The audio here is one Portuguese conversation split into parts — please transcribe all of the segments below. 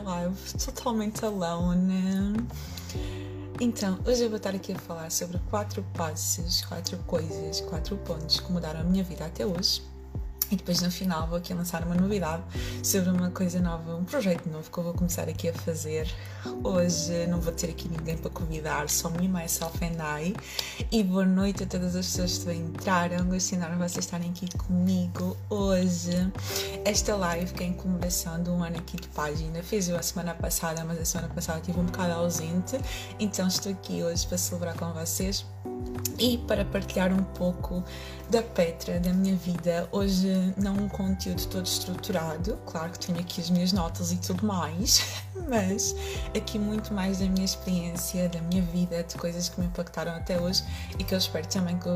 live totalmente alone. Então, hoje eu vou estar aqui a falar sobre quatro passos, quatro coisas, quatro pontos que mudaram a minha vida até hoje e depois no final vou aqui lançar uma novidade sobre uma coisa nova, um projeto novo que eu vou começar aqui a fazer. Hoje não vou ter aqui ninguém para convidar, só me, myself and I. E boa noite a todas as pessoas que entraram. Gostei de vocês estarem aqui comigo hoje. Esta live que é em comemoração de um ano aqui de página. Fiz eu a semana passada, mas a semana passada estive um bocado ausente. Então estou aqui hoje para celebrar com vocês e para partilhar um pouco da Petra, da minha vida. Hoje não um conteúdo todo estruturado, claro que tenho aqui as minhas notas e tudo mais, mas aqui muito mais da minha experiência, da minha vida, de coisas que me impactaram até hoje e que eu espero também que,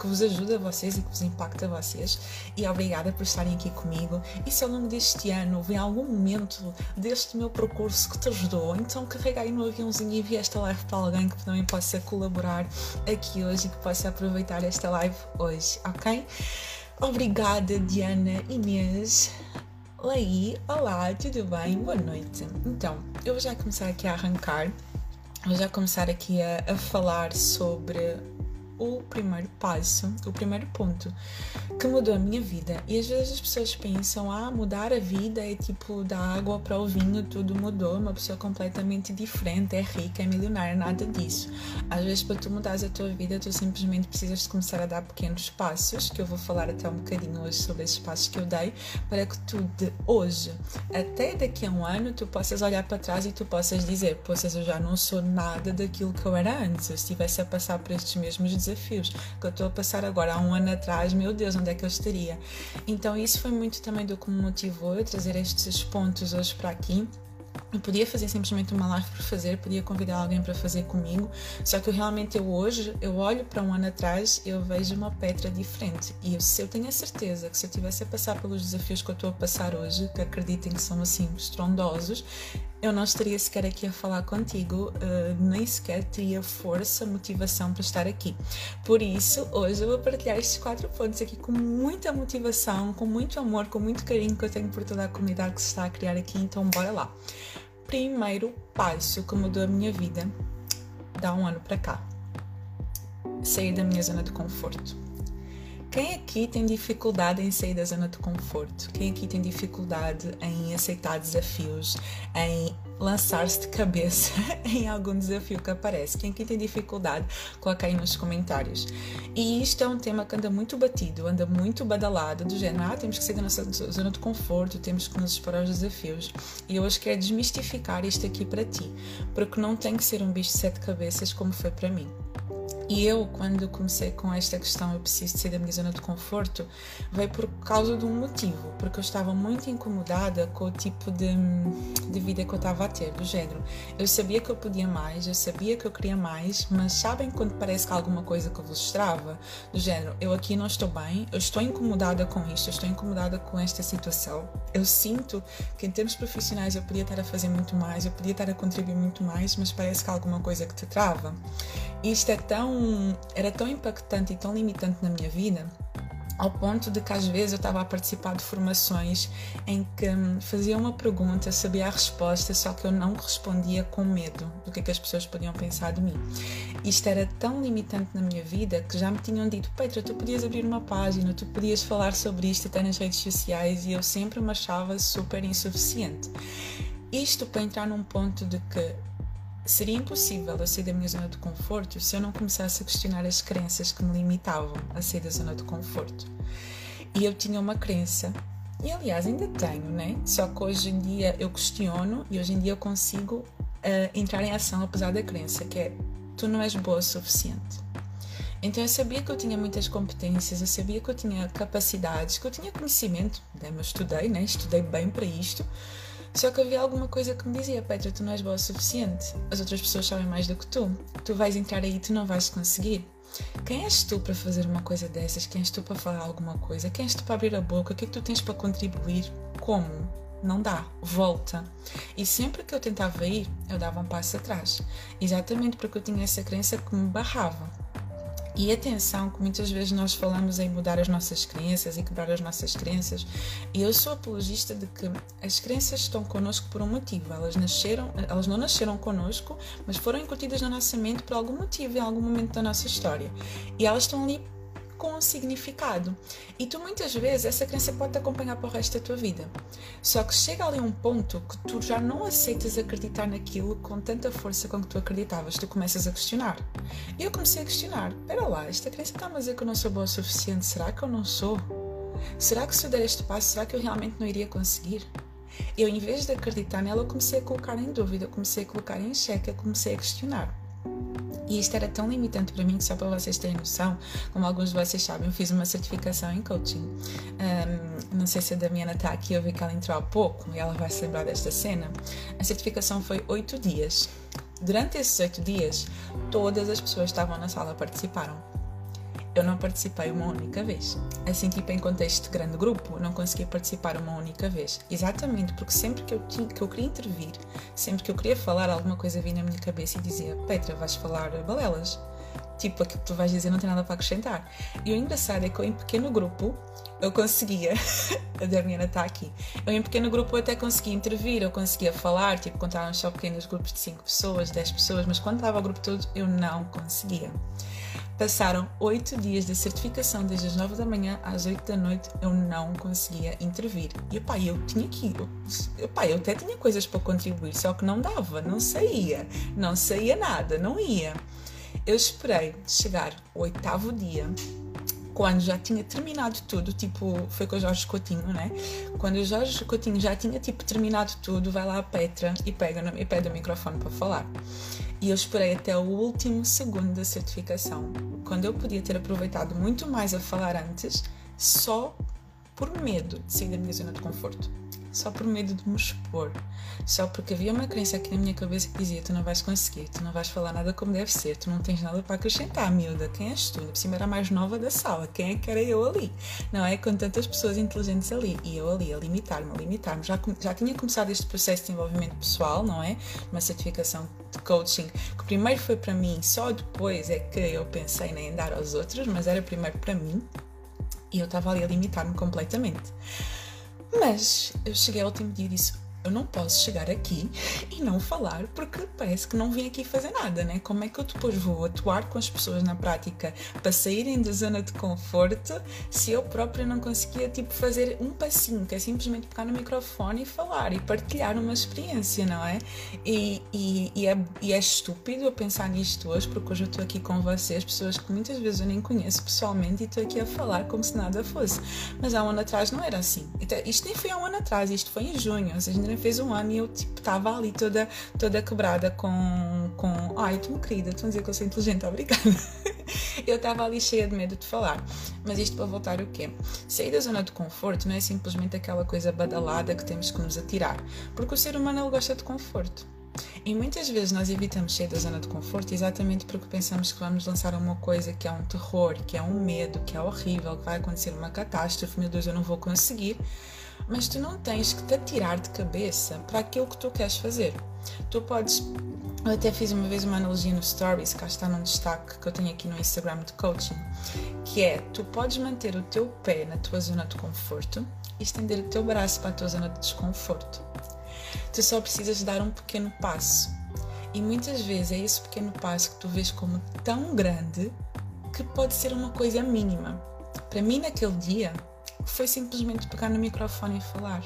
que vos ajude a vocês e que vos impacte a vocês. E obrigada por estarem aqui comigo. E se ao longo deste ano vem algum momento deste meu percurso que te ajudou, então carrega aí no aviãozinho e envia esta live para alguém que também possa colaborar aqui hoje e que possa aproveitar esta live hoje ok? Obrigada, Diana Inês. Laí, olá, tudo bem? Boa noite. Então, eu vou já começar aqui a arrancar, vou já começar aqui a, a falar sobre o primeiro passo, o primeiro ponto que mudou a minha vida. E às vezes as pessoas pensam, ah, mudar a vida é tipo da água para o vinho, tudo mudou, uma pessoa completamente diferente, é rica, é milionária, nada disso. Às vezes para tu mudares a tua vida, tu simplesmente precisas de começar a dar pequenos passos, que eu vou falar até um bocadinho hoje sobre esses passos que eu dei, para que tu de hoje até daqui a um ano tu possas olhar para trás e tu possas dizer, poças, eu já não sou nada daquilo que eu era antes, eu estivesse a passar por estes mesmos desafios que eu estou a passar agora há um ano atrás, meu Deus, onde é que eu estaria? Então, isso foi muito também do que me motivou a trazer estes pontos hoje para aqui. Eu podia fazer simplesmente uma live por fazer, podia convidar alguém para fazer comigo, só que eu realmente eu hoje, eu olho para um ano atrás, eu vejo uma Petra diferente. E eu, eu tenho a certeza que se eu tivesse a passar pelos desafios que eu estou a passar hoje, que acreditem que são assim estrondosos, eu não estaria sequer aqui a falar contigo, uh, nem sequer teria força, motivação para estar aqui. Por isso, hoje eu vou partilhar estes quatro pontos aqui com muita motivação, com muito amor, com muito carinho que eu tenho por toda a comunidade que se está a criar aqui, então bora lá. Primeiro passo que mudou a minha vida dá um ano para cá. Sair da minha zona de conforto. Quem aqui tem dificuldade em sair da zona de conforto? Quem aqui tem dificuldade em aceitar desafios, em lançar-se de cabeça em algum desafio que aparece? Quem aqui tem dificuldade? Coloca aí nos comentários. E isto é um tema que anda muito batido, anda muito badalado, do género, ah, temos que sair da nossa zona de conforto, temos que nos expor aos desafios. E eu hoje quero desmistificar isto aqui para ti, porque não tem que ser um bicho de sete cabeças como foi para mim. E eu, quando comecei com esta questão, eu preciso sair da minha zona de conforto, veio por causa de um motivo, porque eu estava muito incomodada com o tipo de, de vida que eu estava a ter, do género. Eu sabia que eu podia mais, eu sabia que eu queria mais, mas sabem quando parece que há alguma coisa que vos trava? Do género, eu aqui não estou bem, eu estou incomodada com isto, eu estou incomodada com esta situação. Eu sinto que em termos profissionais eu podia estar a fazer muito mais, eu podia estar a contribuir muito mais, mas parece que há alguma coisa que te trava. Isto é tão, era tão impactante e tão limitante na minha vida, ao ponto de que às vezes eu estava a participar de formações em que hum, fazia uma pergunta, sabia a resposta, só que eu não respondia com medo do que, é que as pessoas podiam pensar de mim. Isto era tão limitante na minha vida que já me tinham dito: Petra, tu podias abrir uma página, tu podias falar sobre isto até nas redes sociais, e eu sempre me achava super insuficiente. Isto para entrar num ponto de que Seria impossível eu sair da minha zona de conforto se eu não começasse a questionar as crenças que me limitavam a sair da zona de conforto. E eu tinha uma crença, e aliás ainda tenho, né? Só que hoje em dia eu questiono e hoje em dia eu consigo uh, entrar em ação apesar da crença, que é tu não és boa o suficiente. Então eu sabia que eu tinha muitas competências, eu sabia que eu tinha capacidades, que eu tinha conhecimento, né? mas estudei, né? Estudei bem para isto só que havia alguma coisa que me dizia: Petra, tu não és boa o suficiente. As outras pessoas sabem mais do que tu. Tu vais entrar aí e tu não vais conseguir. Quem és tu para fazer uma coisa dessas? Quem és tu para falar alguma coisa? Quem és tu para abrir a boca? O que é que tu tens para contribuir? Como? Não dá, volta. E sempre que eu tentava ir, eu dava um passo atrás. Exatamente porque eu tinha essa crença que me barrava E atenção que muitas vezes nós falamos em mudar as nossas crenças e quebrar as nossas crenças. E eu sou apologista de que as crenças estão connosco por um motivo. Elas nasceram, elas não nasceram connosco, mas foram incutidas na nossa mente por algum motivo em algum momento da nossa história. E elas estão ali com um significado. E tu muitas vezes essa crença pode te acompanhar para o resto da tua vida. Só que chega ali um ponto que tu já não aceitas acreditar naquilo com tanta força com que tu acreditavas. Tu começas a questionar. E eu comecei a questionar: espera lá, esta crença está a dizer que eu não sou boa o suficiente. Será que eu não sou? Será que se eu der este passo, será que eu realmente não iria conseguir? Eu, em vez de acreditar nela, comecei a colocar em dúvida, comecei a colocar em xeque, comecei a questionar. E isto era tão limitante para mim que, só para vocês terem noção, como alguns de vocês sabem, eu fiz uma certificação em coaching. Um, não sei se a Damiana está aqui, eu vi que ela entrou há pouco e ela vai se lembrar desta cena. A certificação foi oito dias. Durante esses oito dias, todas as pessoas que estavam na sala participaram eu não participei uma única vez. Assim, tipo, em contexto de grande grupo, não consegui participar uma única vez. Exatamente porque sempre que eu, tinha, que eu queria intervir, sempre que eu queria falar, alguma coisa vinha na minha cabeça e dizia: Petra, vais falar balelas. Tipo, aquilo que tu vais dizer não tem nada para acrescentar. E o engraçado é que eu, em pequeno grupo, eu conseguia. a Damiana está aqui. Eu, em pequeno grupo, eu até conseguia intervir, eu conseguia falar, tipo, contavam só pequenos grupos de 5 pessoas, 10 pessoas, mas quando estava o grupo todo, eu não conseguia. Passaram oito dias de certificação, desde as nove da manhã às oito da noite, eu não conseguia intervir. E pá, eu tinha que. Eu, pá, eu até tinha coisas para contribuir, só que não dava, não saía, não saía nada, não ia. Eu esperei chegar o oitavo dia, quando já tinha terminado tudo, tipo, foi com o Jorge Coutinho, né? Quando o Jorge Coutinho já tinha, tipo, terminado tudo, vai lá a Petra e pega e pede o microfone para falar. E eu esperei até o último segundo da certificação, quando eu podia ter aproveitado muito mais a falar antes, só por medo de sair da minha zona de conforto só por medo de me expor, só porque havia uma crença aqui na minha cabeça que dizia: Tu não vais conseguir, tu não vais falar nada como deve ser, tu não tens nada para acrescentar, miúda. Quem és tu? Por cima era a mais nova da sala, quem é que era eu ali? Não é? Com tantas pessoas inteligentes ali e eu ali a limitar-me, a limitar-me. Já, já tinha começado este processo de desenvolvimento pessoal, não é? Uma certificação de coaching que primeiro foi para mim, só depois é que eu pensei em dar aos outros, mas era primeiro para mim e eu estava ali a limitar-me completamente. Mas eu cheguei ao último dia e disse: eu não posso chegar aqui e não falar porque parece que não vim aqui fazer nada, né? Como é que eu depois vou atuar com as pessoas na prática para saírem da zona de conforto se eu própria não conseguia, tipo, fazer um passinho, que é simplesmente pegar no microfone e falar e partilhar uma experiência, não é? E, e, e é, e é estúpido eu pensar nisto hoje porque hoje eu estou aqui com vocês, pessoas que muitas vezes eu nem conheço pessoalmente e estou aqui a falar como se nada fosse. Mas há um ano atrás não era assim. Então, isto nem foi há um ano atrás, isto foi em junho, ou seja, fez um ano e eu tipo estava ali toda toda quebrada com com ai tu me querida tu dizer que eu sou inteligente obrigada. Eu estava ali cheia de medo de falar. Mas isto para voltar o quê? Sair da zona de conforto não é simplesmente aquela coisa badalada que temos que nos atirar porque o ser humano ele gosta de conforto. E muitas vezes nós evitamos sair da zona de conforto exatamente porque pensamos que vamos lançar uma coisa que é um terror, que é um medo, que é horrível, que vai acontecer uma catástrofe, meu Deus, eu não vou conseguir mas tu não tens que te atirar de cabeça para aquilo que tu queres fazer. Tu podes. Eu até fiz uma vez uma analogia no Stories, cá está num destaque que eu tenho aqui no Instagram de coaching, que é: tu podes manter o teu pé na tua zona de conforto e estender o teu braço para a tua zona de desconforto. Tu só precisas dar um pequeno passo. E muitas vezes é esse pequeno passo que tu vês como tão grande que pode ser uma coisa mínima. Para mim, naquele dia, foi simplesmente pegar no microfone e falar.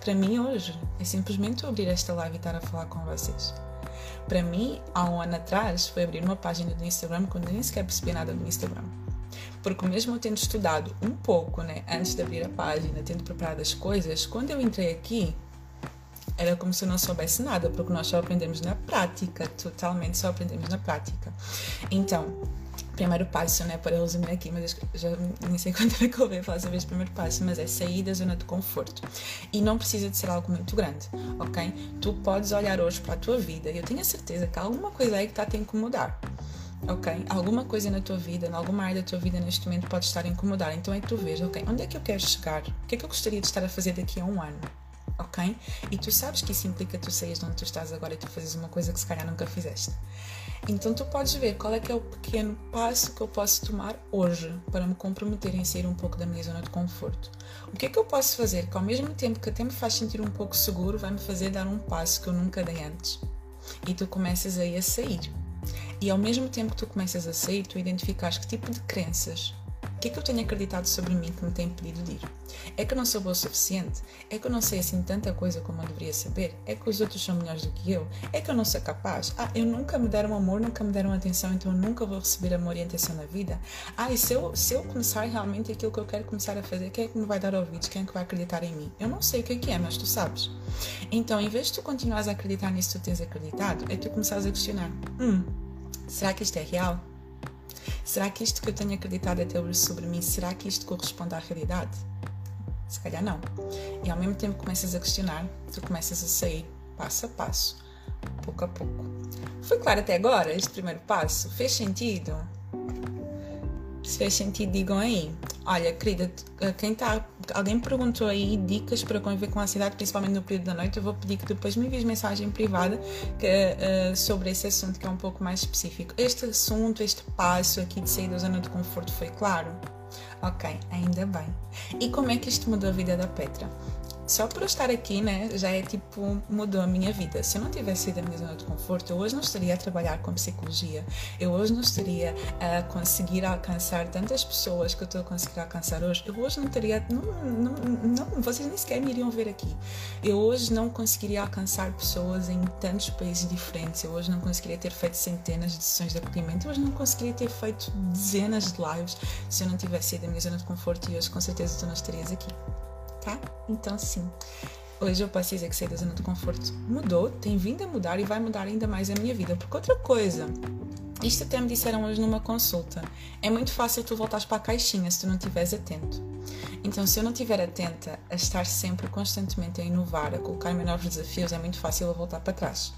Para mim, hoje, é simplesmente abrir esta live e estar a falar com vocês. Para mim, há um ano atrás, foi abrir uma página do Instagram quando nem sequer percebi nada do Instagram. Porque mesmo eu tendo estudado um pouco, né, antes de abrir a página, tendo preparado as coisas, quando eu entrei aqui, era como se eu não soubesse nada, porque nós só aprendemos na prática, totalmente só aprendemos na prática. Então, primeiro passo, né, para resumir aqui, mas já nem sei quanto é que eu falar sobre primeiro passo, mas é sair da zona de conforto. E não precisa de ser algo muito grande, ok? Tu podes olhar hoje para a tua vida e eu tenho a certeza que alguma coisa aí que está a te incomodar. Ok? Alguma coisa na tua vida, em alguma área da tua vida neste momento pode estar a incomodar. Então é que tu vês, ok, onde é que eu quero chegar? O que é que eu gostaria de estar a fazer daqui a um ano? Ok? E tu sabes que isso implica tu saís de onde tu estás agora e tu fazes uma coisa que se calhar nunca fizeste. Então tu podes ver qual é que é o pequeno passo que eu posso tomar hoje para me comprometer em sair um pouco da minha zona de conforto. O que é que eu posso fazer que ao mesmo tempo que até me faz sentir um pouco seguro, vai me fazer dar um passo que eu nunca dei antes. E tu começas aí a sair. E ao mesmo tempo que tu começas a sair, tu identificas que tipo de crenças que é que eu tenho acreditado sobre mim que me tem impedido de ir? É que eu não sou boa o suficiente? É que eu não sei assim tanta coisa como eu deveria saber? É que os outros são melhores do que eu? É que eu não sou capaz? Ah, eu nunca me deram amor, nunca me deram atenção, então eu nunca vou receber amor e atenção na vida? Ah, e se eu, se eu começar realmente aquilo que eu quero começar a fazer, quem é que me vai dar ouvidos? Quem é que vai acreditar em mim? Eu não sei o que é que é, mas tu sabes. Então, em vez de tu continuares a acreditar nisso que tu tens acreditado, é tu começares a questionar: hum, será que isto é real? Será que isto que eu tenho acreditado até hoje sobre mim, será que isto corresponde à realidade? Se calhar não. E ao mesmo tempo começas a questionar, tu começas a sair passo a passo, pouco a pouco. Foi claro até agora este primeiro passo? Fez sentido? Se fez sentido, digam aí. Olha, querida, quem está. Alguém perguntou aí dicas para conviver com a ansiedade, principalmente no período da noite. Eu vou pedir que depois me envies mensagem privada que, uh, sobre esse assunto que é um pouco mais específico. Este assunto, este passo aqui de sair da zona de conforto foi claro? Ok, ainda bem. E como é que isto mudou a vida da Petra? Só por eu estar aqui, né, já é tipo, mudou a minha vida. Se eu não tivesse saído da minha zona de conforto, eu hoje não estaria a trabalhar com psicologia, eu hoje não estaria a conseguir alcançar tantas pessoas que eu estou a conseguir alcançar hoje, eu hoje não teria, não, não, não, vocês nem sequer me iriam ver aqui. Eu hoje não conseguiria alcançar pessoas em tantos países diferentes, eu hoje não conseguiria ter feito centenas de sessões de acolhimento, eu hoje não conseguiria ter feito dezenas de lives se eu não tivesse saído da minha zona de conforto e hoje com certeza tu não estarias aqui tá? Então, sim. Hoje eu dizer que sair da zona de conforto mudou, tem vindo a mudar e vai mudar ainda mais a minha vida. Porque outra coisa, isto até me disseram hoje numa consulta, é muito fácil tu voltares para a caixinha se tu não estiveres atento. Então, se eu não estiver atenta a estar sempre constantemente a inovar, a colocar-me novos desafios, é muito fácil eu voltar para trás.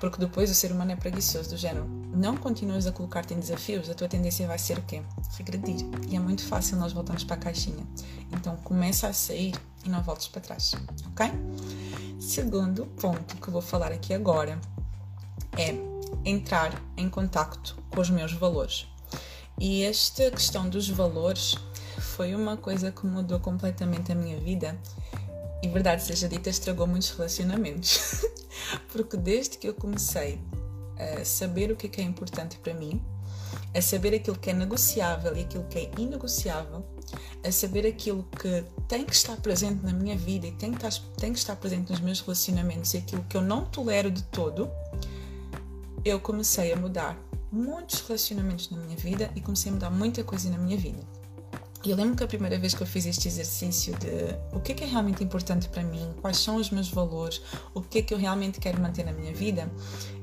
Porque depois o ser humano é preguiçoso, do género, não continuas a colocar-te em desafios, a tua tendência vai ser o quê? Regredir. E é muito fácil nós voltarmos para a caixinha. Então começa a sair e não voltes para trás, ok? Segundo ponto que eu vou falar aqui agora é entrar em contacto com os meus valores. E esta questão dos valores foi uma coisa que mudou completamente a minha vida e verdade seja dita, estragou muitos relacionamentos. Porque desde que eu comecei a saber o que é, que é importante para mim, a saber aquilo que é negociável e aquilo que é inegociável, a saber aquilo que tem que estar presente na minha vida e tem que estar, tem que estar presente nos meus relacionamentos e aquilo que eu não tolero de todo, eu comecei a mudar muitos relacionamentos na minha vida e comecei a mudar muita coisa na minha vida. E eu lembro que a primeira vez que eu fiz este exercício de o que é que é realmente importante para mim, quais são os meus valores, o que é que eu realmente quero manter na minha vida,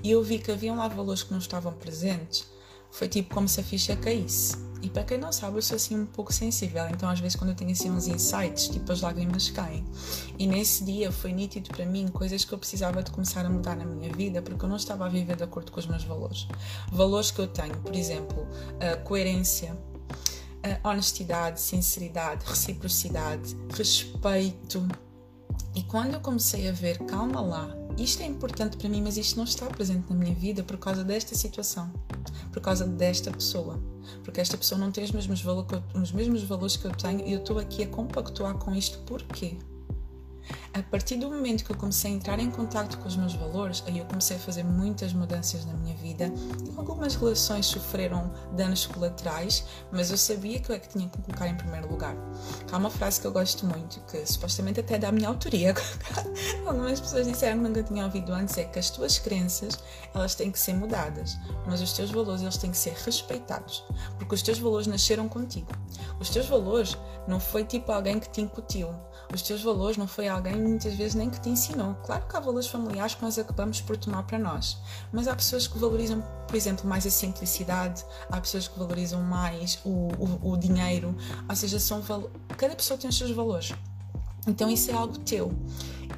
e eu vi que haviam lá valores que não estavam presentes, foi tipo como se a ficha caísse. E para quem não sabe, eu sou assim um pouco sensível, então às vezes quando eu tenho assim uns insights, tipo as lágrimas caem. E nesse dia foi nítido para mim coisas que eu precisava de começar a mudar na minha vida, porque eu não estava a viver de acordo com os meus valores. Valores que eu tenho, por exemplo, coerência, honestidade, sinceridade, reciprocidade, respeito. E quando eu comecei a ver, calma lá, isto é importante para mim, mas isto não está presente na minha vida por causa desta situação, por causa desta pessoa, porque esta pessoa não tem os mesmos, valor, os mesmos valores que eu tenho e eu estou aqui a compactuar com isto porquê? A partir do momento que eu comecei a entrar em contato com os meus valores, aí eu comecei a fazer muitas mudanças na minha vida. Algumas relações sofreram danos colaterais, mas eu sabia que eu é que tinha que colocar em primeiro lugar. Há uma frase que eu gosto muito, que supostamente até é da minha autoria. Algumas pessoas disseram que nunca tinham ouvido antes, é que as tuas crenças, elas têm que ser mudadas, mas os teus valores, eles têm que ser respeitados, porque os teus valores nasceram contigo. Os teus valores não foi tipo alguém que te incutiu. Os teus valores não foi alguém muitas vezes nem que te ensinou. Claro que há valores familiares que nós acabamos por tomar para nós, mas há pessoas que valorizam, por exemplo, mais a simplicidade, há pessoas que valorizam mais o, o, o dinheiro, ou seja, são cada pessoa tem os seus valores. Então isso é algo teu.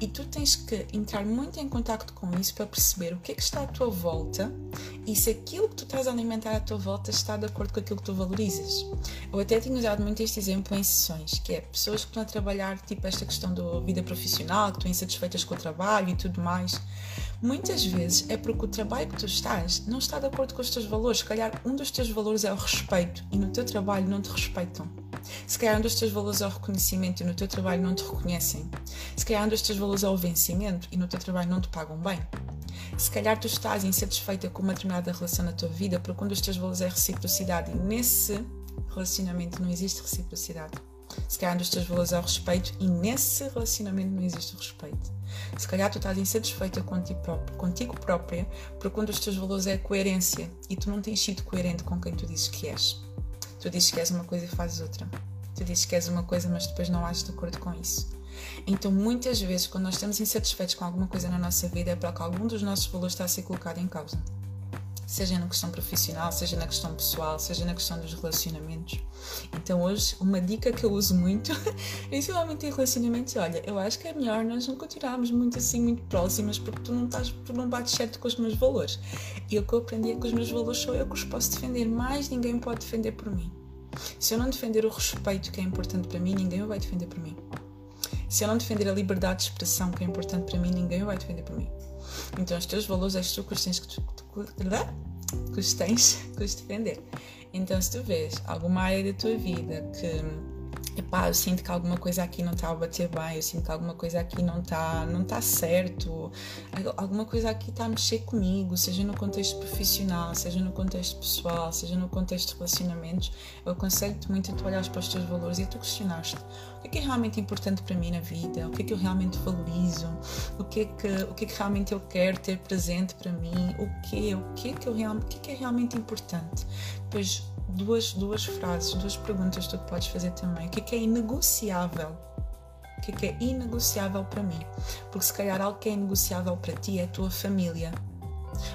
E tu tens que entrar muito em contato com isso para perceber o que é que está à tua volta e se aquilo que tu estás a alimentar à tua volta está de acordo com aquilo que tu valorizas. Eu até tenho usado muito este exemplo em sessões, que é pessoas que estão a trabalhar, tipo esta questão da vida profissional, que estão insatisfeitas com o trabalho e tudo mais. Muitas vezes é porque o trabalho que tu estás não está de acordo com os teus valores. Se calhar um dos teus valores é o respeito e no teu trabalho não te respeitam. Se calhar um dos teus valores é o reconhecimento e no teu trabalho não te reconhecem. Se calhar um dos teus valores é o vencimento e no teu trabalho não te pagam bem. Se calhar tu estás insatisfeita com uma determinada relação na tua vida porque um dos teus valores é reciprocidade e nesse relacionamento não existe reciprocidade. Se calhar um dos teus valores é o respeito e nesse relacionamento não existe o respeito. Se calhar tu estás insatisfeita contigo, contigo própria porque um dos teus valores é a coerência e tu não tens sido coerente com quem tu dizes que és. Tu dizes que és uma coisa e fazes outra. Tu dizes que és uma coisa, mas depois não ages de acordo com isso. Então, muitas vezes, quando nós estamos insatisfeitos com alguma coisa na nossa vida, é porque algum dos nossos valores está a ser colocado em causa seja na questão profissional, seja na questão pessoal, seja na questão dos relacionamentos. Então hoje uma dica que eu uso muito, principalmente em relacionamentos, olha, eu acho que é melhor nós não continuarmos muito assim, muito próximas, porque tu não estás, tu não bates certo com os meus valores. E o que eu aprendi é que os meus valores sou eu que os posso defender, mais ninguém pode defender por mim. Se eu não defender o respeito que é importante para mim, ninguém o vai defender por mim. Se eu não defender a liberdade de expressão que é importante para mim, ninguém o vai defender por mim. Então, os teus valores és tu que os que, que os tens que defender. Então, se tu vês alguma área da tua vida que epá, eu sinto que alguma coisa aqui não está a bater bem, eu sinto que alguma coisa aqui não está não tá certo, alguma coisa aqui está a mexer comigo, seja no contexto profissional, seja no contexto pessoal, seja no contexto de relacionamentos, eu aconselho-te muito a tu olhares para os teus valores e tu questionaste o que é, que é realmente importante para mim na vida, o que é que eu realmente valorizo, o que é que, o que, é que realmente eu quero ter presente para mim, o que, o que é que eu realmente, o que é, que é realmente importante. Depois duas, duas frases, duas perguntas que tu podes fazer também. O que é, que é inegociável? O que é, que é inegociável para mim? Porque se calhar algo que é inegociável para ti é a tua família.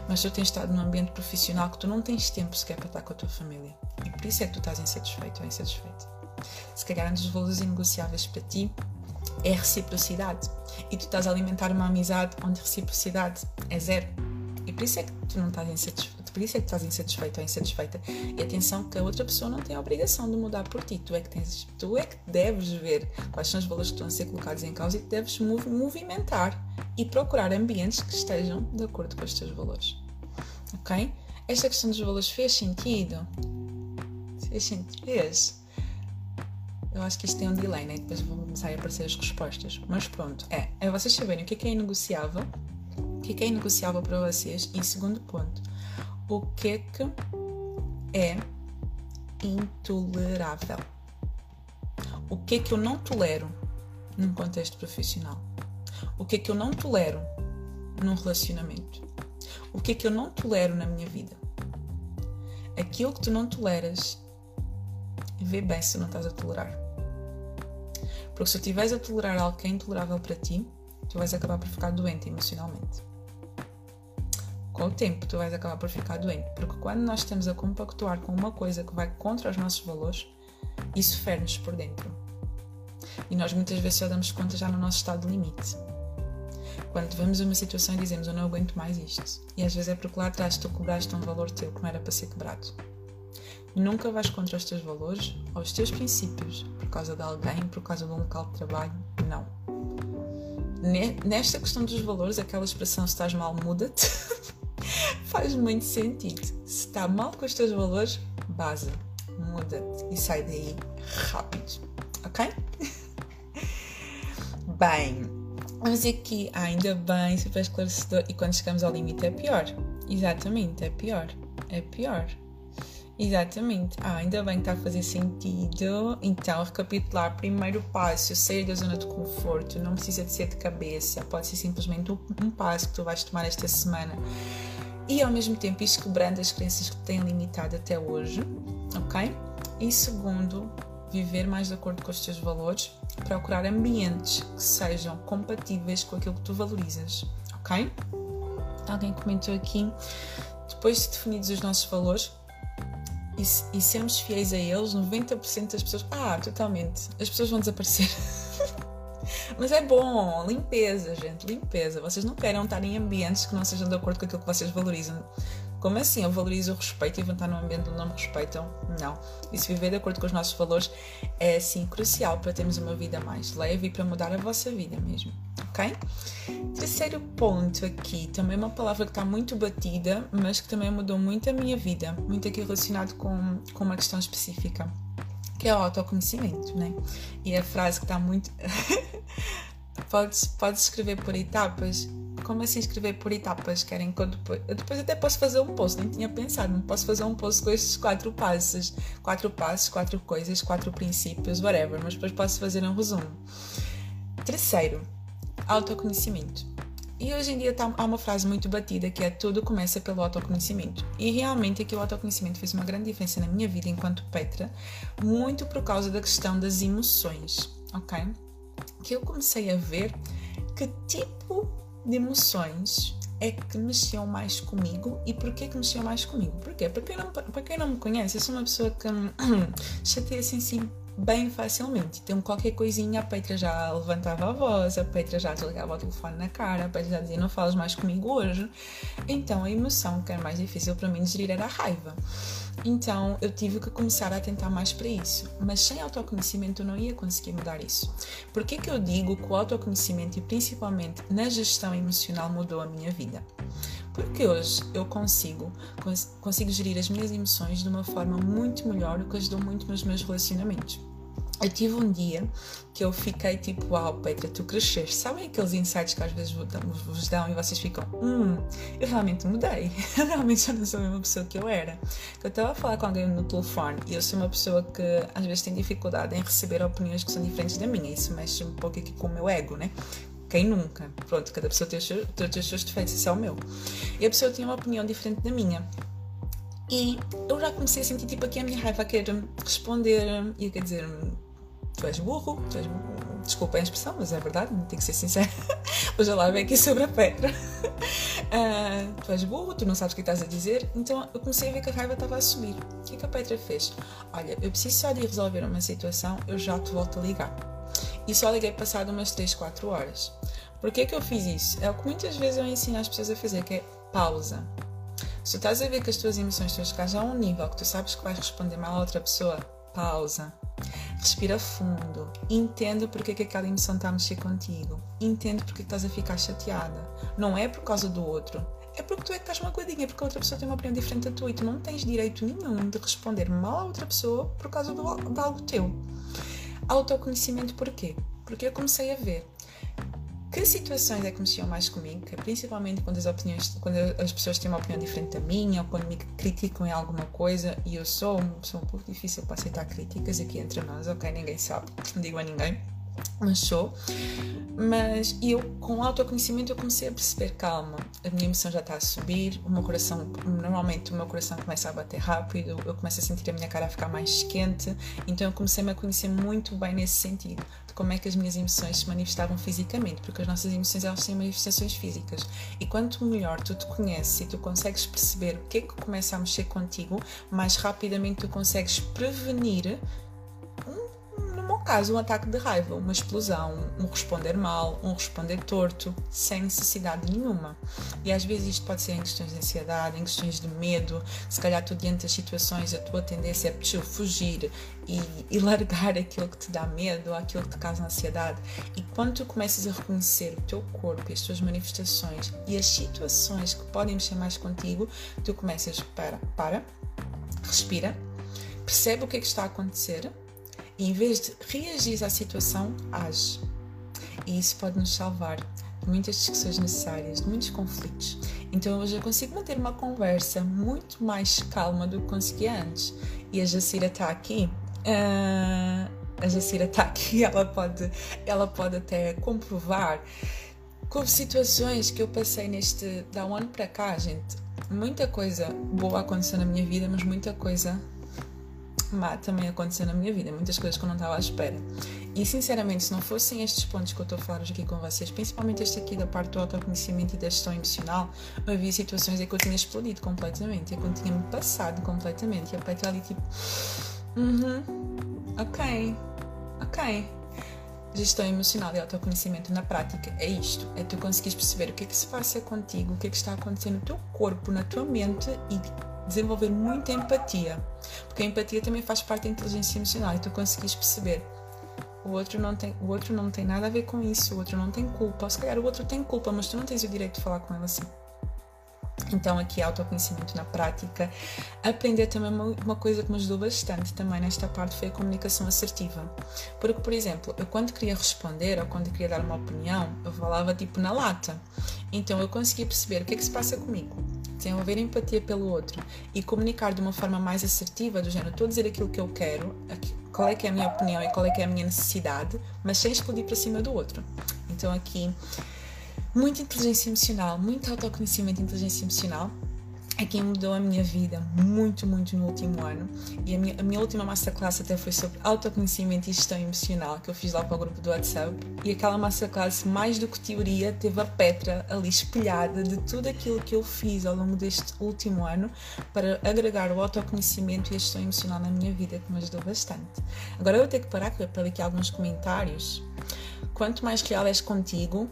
Mas tu tens estado num ambiente profissional que tu não tens tempo sequer para estar com a tua família. E por isso é que tu estás insatisfeito ou insatisfeito. Se calhar um dos valores inegociáveis para ti é reciprocidade. E tu estás a alimentar uma amizade onde reciprocidade é zero. E por isso é que tu não estás insatisfeito por isso é que estás insatisfeito ou insatisfeita. E atenção que a outra pessoa não tem a obrigação de mudar por ti. Tu é que, tens, tu é que deves ver quais são os valores que estão a ser colocados em causa e que deves movimentar e procurar ambientes que estejam de acordo com os teus valores. Ok? Esta questão dos valores fez sentido? Fez sentido? Fez. Eu acho que isto tem um delay, né? Depois vão começar a aparecer as respostas. Mas pronto, é. É vocês saberem o que é, que é o que é, que é para vocês e segundo ponto, o que é que é intolerável. O que é que eu não tolero num contexto profissional? O que é que eu não tolero num relacionamento? O que é que eu não tolero na minha vida? Aquilo que tu não toleras, vê bem se não estás a tolerar. Porque se tu estiveres a tolerar algo que é intolerável para ti, tu vais acabar por ficar doente emocionalmente com o tempo tu vais acabar por ficar doente, porque quando nós estamos a compactuar com uma coisa que vai contra os nossos valores, isso fere-nos por dentro. E nós muitas vezes só damos conta já no nosso estado de limite. Quando vemos uma situação e dizemos eu não aguento mais isto. E às vezes é porque lá atrás tu cobraste um valor teu que não era para ser quebrado. Nunca vais contra os teus valores ou os teus princípios por causa de alguém, por causa de um local de trabalho. Não. Nesta questão dos valores, aquela expressão estás mal, muda-te. faz muito sentido. Se está mal com os teus valores, base, muda-te e sai daí rápido, ok? bem, vamos aqui, ah, ainda bem, super esclarecedor. E quando chegamos ao limite é pior. Exatamente, é pior. É pior. Exatamente. Ah, ainda bem que está a fazer sentido. Então, recapitular: primeiro passo, sair da zona de conforto. Não precisa de ser de cabeça, pode ser simplesmente um passo que tu vais tomar esta semana e ao mesmo tempo isso quebrando as crenças que têm limitado até hoje, ok? E segundo, viver mais de acordo com os teus valores, procurar ambientes que sejam compatíveis com aquilo que tu valorizas, ok? Alguém comentou aqui, depois de definidos os nossos valores e, e sermos fiéis a eles, 90% das pessoas, ah, totalmente, as pessoas vão desaparecer. Mas é bom, limpeza, gente, limpeza. Vocês não querem estar em ambientes que não sejam de acordo com aquilo que vocês valorizam. Como assim? Eu valorizo o respeito e vou estar num ambiente onde não me respeitam? Não. E se viver de acordo com os nossos valores é, assim, crucial para termos uma vida mais leve e para mudar a vossa vida mesmo. Ok? Terceiro ponto aqui, também uma palavra que está muito batida, mas que também mudou muito a minha vida, muito aqui relacionado com, com uma questão específica, que é o autoconhecimento, né? E a frase que está muito. podes, podes escrever por etapas como assim escrever por etapas? Querem que eu depois. Eu depois até posso fazer um post, nem tinha pensado, não posso fazer um post com estes quatro passos. Quatro passos, quatro coisas, quatro princípios, whatever, mas depois posso fazer um resumo. Terceiro, autoconhecimento. E hoje em dia tá, há uma frase muito batida que é tudo começa pelo autoconhecimento. E realmente aqui o autoconhecimento fez uma grande diferença na minha vida enquanto Petra, muito por causa da questão das emoções, ok? Que eu comecei a ver que tipo de emoções é que mexiam mais comigo e porquê que mexiam mais comigo? Porquê? Para quem não, para quem não me conhece, eu sou uma pessoa que chateia-se em si bem facilmente. Então, qualquer coisinha, a Petra já levantava a voz, a Petra já desligava o telefone na cara, a Petra já dizia: Não falas mais comigo hoje. Então, a emoção que era mais difícil para mim de gerir era a raiva. Então eu tive que começar a tentar mais para isso, mas sem autoconhecimento eu não ia conseguir mudar isso. Por que, que eu digo que o autoconhecimento e principalmente na gestão emocional mudou a minha vida? Porque hoje eu consigo, consigo gerir as minhas emoções de uma forma muito melhor, o que ajudou muito nos meus relacionamentos. Eu tive um dia que eu fiquei tipo, uau, Petra, tu cresceste. Sabem aqueles insights que às vezes vos dão e vocês ficam, hum, eu realmente mudei. Eu realmente já não sou a mesma pessoa que eu era. Eu estava a falar com alguém no telefone e eu sou uma pessoa que às vezes tem dificuldade em receber opiniões que são diferentes da minha. Isso mexe um pouco aqui com o meu ego, né? Quem nunca? Pronto, cada pessoa tem os seus, tem os seus defeitos, isso é o meu. E a pessoa tinha uma opinião diferente da minha. E eu já comecei a sentir tipo aqui a minha raiva a querer responder e a quer dizer tu és burro, tu és burro. desculpa a expressão, mas é verdade, tem que ser sincero. Hoje lá vem aqui sobre a Petra. Uh, tu és burro, tu não sabes o que estás a dizer. Então eu comecei a ver que a raiva estava a subir. O que, é que a Petra fez? Olha, eu preciso só de resolver uma situação, eu já te volto a ligar. E só liguei passado umas 3, 4 horas. Por que, que eu fiz isso? É o que muitas vezes eu ensino às pessoas a fazer, que é pausa. Se tu estás a ver que as tuas emoções estão a chegar já a um nível que tu sabes que vais responder mal a outra pessoa, pausa. Respira fundo. Entenda porque que aquela emoção está a mexer contigo. Entende porque que estás a ficar chateada. Não é por causa do outro. É porque tu é que estás magoadinha, porque a outra pessoa tem uma opinião diferente da tua e tu não tens direito nenhum de responder mal a outra pessoa por causa do, de algo teu. Autoconhecimento porquê? Porque eu comecei a ver que situações é que mexiam mais comigo, é principalmente quando as opiniões, quando as pessoas têm uma opinião diferente da minha, ou quando me criticam em alguma coisa, e eu sou uma pessoa um pouco difícil para aceitar críticas aqui entre nós, ok? Ninguém sabe, não digo a ninguém, mas sou. Mas eu, com o autoconhecimento, eu comecei a perceber, calma, a minha emoção já está a subir, o meu coração, normalmente o meu coração começa a bater rápido, eu começo a sentir a minha cara a ficar mais quente, então eu comecei-me a conhecer muito bem nesse sentido, como é que as minhas emoções se manifestavam fisicamente, porque as nossas emoções elas têm manifestações físicas, e quanto melhor tu te conheces e tu consegues perceber o que é que começa a mexer contigo, mais rapidamente tu consegues prevenir caso um ataque de raiva, uma explosão, um responder mal, um responder torto, sem necessidade nenhuma. E às vezes isto pode ser em questões de ansiedade, em questões de medo, se calhar tu diante das situações a tua tendência é fugir e, e largar aquilo que te dá medo, aquilo que te causa ansiedade. E quando tu começas a reconhecer o teu corpo e as tuas manifestações e as situações que podem mexer mais contigo, tu começas para, para, respira, percebe o que é que está a acontecer em vez de reagir à situação, age. E isso pode nos salvar de muitas discussões necessárias, de muitos conflitos. Então hoje eu consigo manter uma conversa muito mais calma do que conseguia antes. E a Jacira está aqui. Uh, a Jacira está aqui, ela pode, ela pode até comprovar. Com situações que eu passei neste da um ano para cá, gente, muita coisa boa aconteceu na minha vida, mas muita coisa má também aconteceu na minha vida, muitas coisas que eu não estava à espera. E sinceramente, se não fossem estes pontos que eu estou a falar hoje aqui com vocês, principalmente este aqui da parte do autoconhecimento e da gestão emocional, havia situações em que eu tinha explodido completamente, em que eu tinha me passado completamente. E a Petra ali tipo, uhum, -huh, ok, ok. gestão emocional e autoconhecimento na prática é isto: é tu conseguires perceber o que é que se passa contigo, o que é que está acontecendo no teu corpo, na tua mente e desenvolver muita empatia. Porque a empatia também faz parte da inteligência emocional e tu conseguires perceber. O outro, não tem, o outro não tem nada a ver com isso, o outro não tem culpa. Ou se calhar o outro tem culpa, mas tu não tens o direito de falar com ele assim. Então, aqui autoconhecimento na prática. Aprender também uma, uma, coisa que me ajudou bastante também nesta parte foi a comunicação assertiva. Porque, por exemplo, eu quando queria responder ou quando queria dar uma opinião, eu falava tipo na lata. Então, eu conseguia perceber o que é que se passa comigo, desenvolver empatia pelo outro e comunicar de uma forma mais assertiva, do género, estou a dizer aquilo que eu quero, qual é que é a minha opinião e qual é que é a minha necessidade, mas sem explodir para cima do outro. Então, aqui Muita inteligência emocional, muito autoconhecimento e inteligência emocional é quem mudou a minha vida muito, muito no último ano. E a minha, a minha última masterclass até foi sobre autoconhecimento e gestão emocional, que eu fiz lá para o grupo do WhatsApp. E aquela masterclass, mais do que teoria, teve a Petra ali espelhada de tudo aquilo que eu fiz ao longo deste último ano para agregar o autoconhecimento e a gestão emocional na minha vida, que me ajudou bastante. Agora eu vou ter que parar para ler aqui alguns comentários. Quanto mais real és contigo,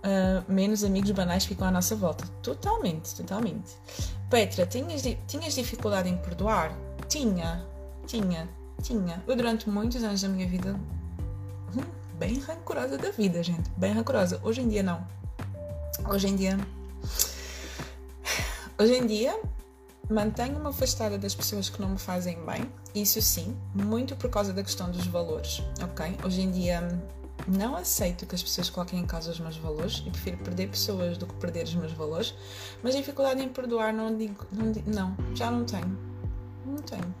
uh, menos amigos banais ficam à nossa volta. Totalmente, totalmente. Petra, tinhas, tinhas dificuldade em perdoar? Tinha, tinha, tinha. Eu, durante muitos anos da minha vida, hum, bem rancorosa da vida, gente. Bem rancorosa. Hoje em dia, não. Hoje em dia. Hoje em dia, mantenho-me afastada das pessoas que não me fazem bem. Isso sim, muito por causa da questão dos valores, ok? Hoje em dia não aceito que as pessoas coloquem em causa os meus valores e prefiro perder pessoas do que perder os meus valores, mas dificuldade em perdoar não digo, não, não já não tenho. Não tenho.